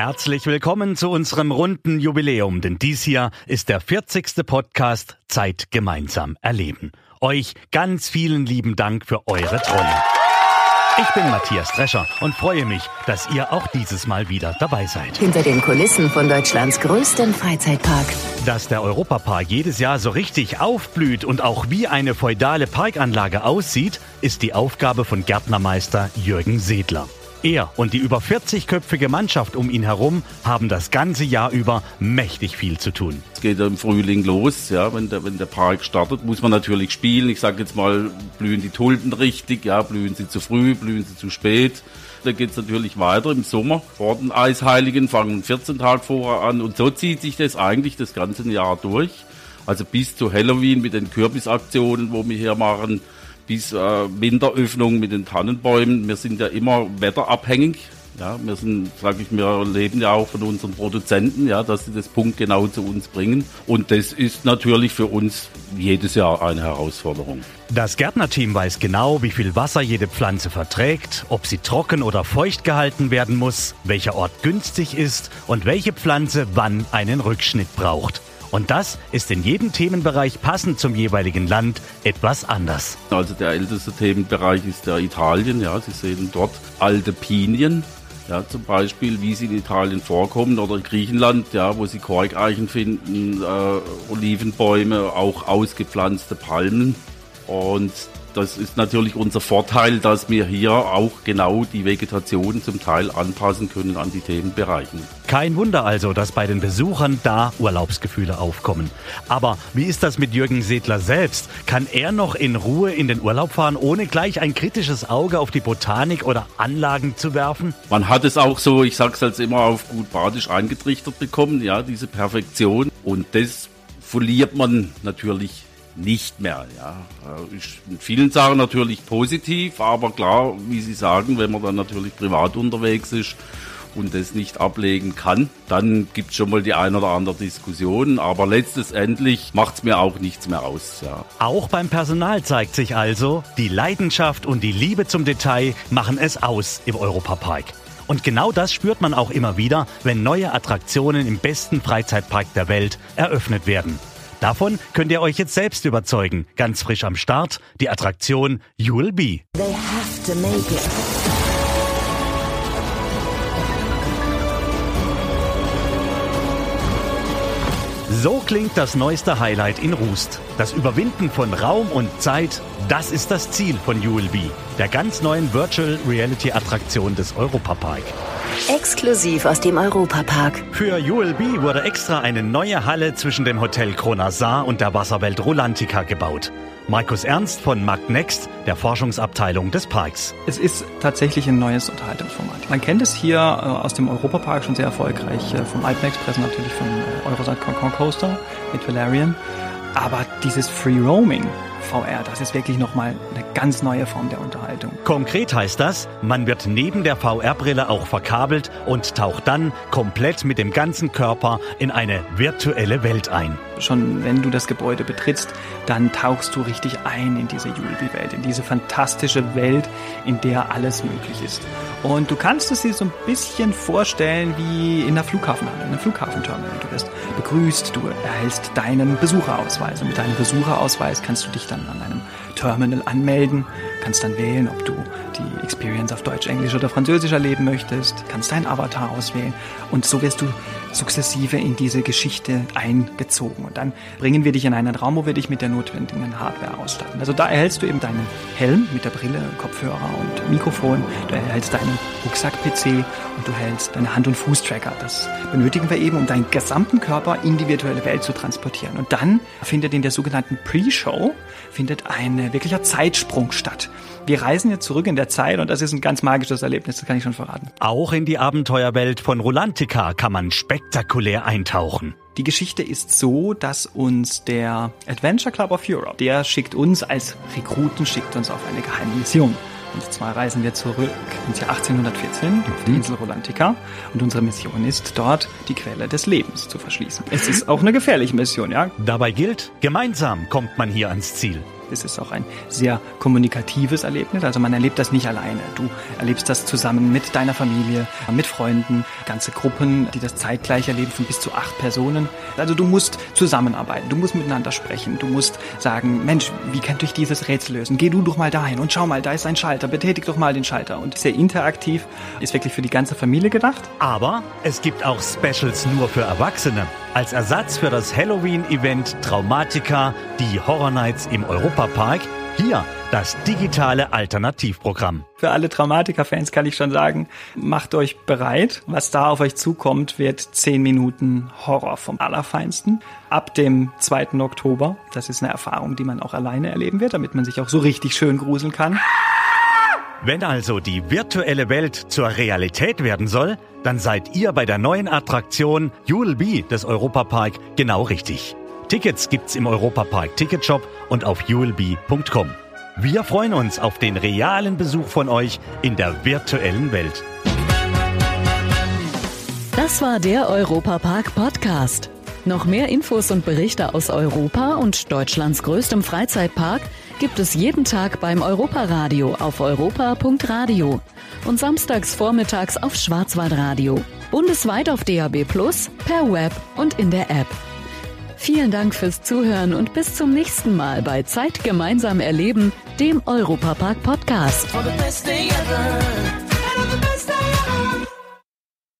Herzlich willkommen zu unserem runden Jubiläum, denn dies hier ist der 40. Podcast Zeit gemeinsam erleben. Euch ganz vielen lieben Dank für eure Treue. Ich bin Matthias Drescher und freue mich, dass ihr auch dieses Mal wieder dabei seid. Hinter den Kulissen von Deutschlands größtem Freizeitpark. Dass der Europapark jedes Jahr so richtig aufblüht und auch wie eine feudale Parkanlage aussieht, ist die Aufgabe von Gärtnermeister Jürgen Sedler. Er und die über 40-köpfige Mannschaft um ihn herum haben das ganze Jahr über mächtig viel zu tun. Es geht im Frühling los, ja, wenn der, wenn der Park startet, muss man natürlich spielen. Ich sage jetzt mal, blühen die Tulpen richtig, ja, blühen sie zu früh, blühen sie zu spät. Da geht es natürlich weiter im Sommer. Vor den Eisheiligen fangen 14 Tage vorher an und so zieht sich das eigentlich das ganze Jahr durch. Also bis zu Halloween mit den Kürbisaktionen, wo wir hier machen, bis äh, Winteröffnung mit den Tannenbäumen. Wir sind ja immer wetterabhängig. Ja, wir sind, sage ich, wir leben ja auch von unseren Produzenten, ja, dass sie das Punkt genau zu uns bringen. Und das ist natürlich für uns jedes Jahr eine Herausforderung. Das Gärtnerteam weiß genau, wie viel Wasser jede Pflanze verträgt, ob sie trocken oder feucht gehalten werden muss, welcher Ort günstig ist und welche Pflanze wann einen Rückschnitt braucht. Und das ist in jedem Themenbereich passend zum jeweiligen Land etwas anders. Also der älteste Themenbereich ist der Italien. Ja, Sie sehen dort alte Pinien. Ja, zum Beispiel, wie sie in Italien vorkommen oder in Griechenland, ja, wo sie Korkeichen finden, äh, Olivenbäume, auch ausgepflanzte Palmen. Und das ist natürlich unser Vorteil, dass wir hier auch genau die Vegetation zum Teil anpassen können an die Themenbereiche. Kein Wunder also, dass bei den Besuchern da Urlaubsgefühle aufkommen. Aber wie ist das mit Jürgen Sedler selbst? Kann er noch in Ruhe in den Urlaub fahren, ohne gleich ein kritisches Auge auf die Botanik oder Anlagen zu werfen? Man hat es auch so, ich sag's jetzt immer auf gut badisch eingetrichtert bekommen, ja, diese Perfektion. Und das verliert man natürlich nicht mehr. Ja. Ist in vielen Sachen natürlich positiv, aber klar, wie Sie sagen, wenn man dann natürlich privat unterwegs ist und das nicht ablegen kann, dann gibt es schon mal die ein oder andere Diskussion, aber letztendlich macht es mir auch nichts mehr aus. Ja. Auch beim Personal zeigt sich also, die Leidenschaft und die Liebe zum Detail machen es aus im Europapark. Und genau das spürt man auch immer wieder, wenn neue Attraktionen im besten Freizeitpark der Welt eröffnet werden. Davon könnt ihr euch jetzt selbst überzeugen. Ganz frisch am Start die Attraktion You'll Be. So klingt das neueste Highlight in Rust. Das Überwinden von Raum und Zeit, das ist das Ziel von ULB, der ganz neuen Virtual Reality Attraktion des Europapark. Exklusiv aus dem Europapark. Für ULB wurde extra eine neue Halle zwischen dem Hotel Kronasar und der Wasserwelt Rolantica gebaut. Markus Ernst von Magnext, der Forschungsabteilung des Parks. Es ist tatsächlich ein neues Unterhaltungsformat. Man kennt es hier äh, aus dem Europapark schon sehr erfolgreich, äh, vom Alpenexpress natürlich von äh, Eurosat Concon Coaster mit Valerian. Aber dieses Free Roaming, VR. Das ist wirklich nochmal eine ganz neue Form der Unterhaltung. Konkret heißt das, man wird neben der VR-Brille auch verkabelt und taucht dann komplett mit dem ganzen Körper in eine virtuelle Welt ein. Schon wenn du das Gebäude betrittst, dann tauchst du richtig ein in diese Julbi-Welt, in diese fantastische Welt, in der alles möglich ist. Und du kannst es dir so ein bisschen vorstellen wie in der Flughafenhalle, in einem Flughafenterminal. Du wirst begrüßt, du erhältst deinen Besucherausweis. Und mit deinem Besucherausweis kannst du dich dann an einem Terminal anmelden, kannst dann wählen, ob du die Experience auf Deutsch, Englisch oder Französisch erleben möchtest, kannst deinen Avatar auswählen und so wirst du sukzessive in diese Geschichte eingezogen. Und dann bringen wir dich in einen Raum, wo wir dich mit der notwendigen Hardware ausstatten. Also da erhältst du eben deinen Helm mit der Brille, Kopfhörer und Mikrofon, du erhältst deinen Rucksack-PC und du hältst deine Hand- und Fußtracker. Das benötigen wir eben, um deinen gesamten Körper in die virtuelle Welt zu transportieren. Und dann findet in der sogenannten Pre-Show findet ein wirklicher Zeitsprung statt. Wir reisen jetzt zurück in der Zeit und das ist ein ganz magisches Erlebnis, das kann ich schon verraten. Auch in die Abenteuerwelt von Rolantica kann man spektakulär eintauchen. Die Geschichte ist so, dass uns der Adventure Club of Europe, der schickt uns als Rekruten, schickt uns auf eine geheime Mission. Und zwar reisen wir zurück ins Jahr 1814 auf die Insel Rolantica und unsere Mission ist dort, die Quelle des Lebens zu verschließen. Es ist auch eine gefährliche Mission, ja. Dabei gilt, gemeinsam kommt man hier ans Ziel. Es ist auch ein sehr kommunikatives Erlebnis. Also man erlebt das nicht alleine. Du erlebst das zusammen mit deiner Familie, mit Freunden, ganze Gruppen, die das zeitgleich erleben, von bis zu acht Personen. Also du musst zusammenarbeiten, du musst miteinander sprechen, du musst sagen, Mensch, wie könnte ich dieses Rätsel lösen? Geh du doch mal dahin und schau mal, da ist ein Schalter, betätig doch mal den Schalter. Und sehr interaktiv, ist wirklich für die ganze Familie gedacht. Aber es gibt auch Specials nur für Erwachsene. Als Ersatz für das Halloween-Event Traumatica, die Horror Nights im Europapark, hier das digitale Alternativprogramm. Für alle Traumatiker-Fans kann ich schon sagen, macht euch bereit. Was da auf euch zukommt, wird 10 Minuten Horror vom Allerfeinsten. Ab dem 2. Oktober. Das ist eine Erfahrung, die man auch alleine erleben wird, damit man sich auch so richtig schön gruseln kann. Wenn also die virtuelle Welt zur Realität werden soll, dann seid ihr bei der neuen Attraktion You'll Be des Europapark genau richtig. Tickets gibt's im Europapark Ticketshop und auf you'llbe.com. Wir freuen uns auf den realen Besuch von euch in der virtuellen Welt. Das war der Europapark Podcast. Noch mehr Infos und Berichte aus Europa und Deutschlands größtem Freizeitpark gibt es jeden Tag beim Europaradio auf europa.radio und samstags vormittags auf Schwarzwaldradio. Bundesweit auf DAB Plus, per Web und in der App. Vielen Dank fürs Zuhören und bis zum nächsten Mal bei Zeit gemeinsam erleben, dem Europapark Podcast.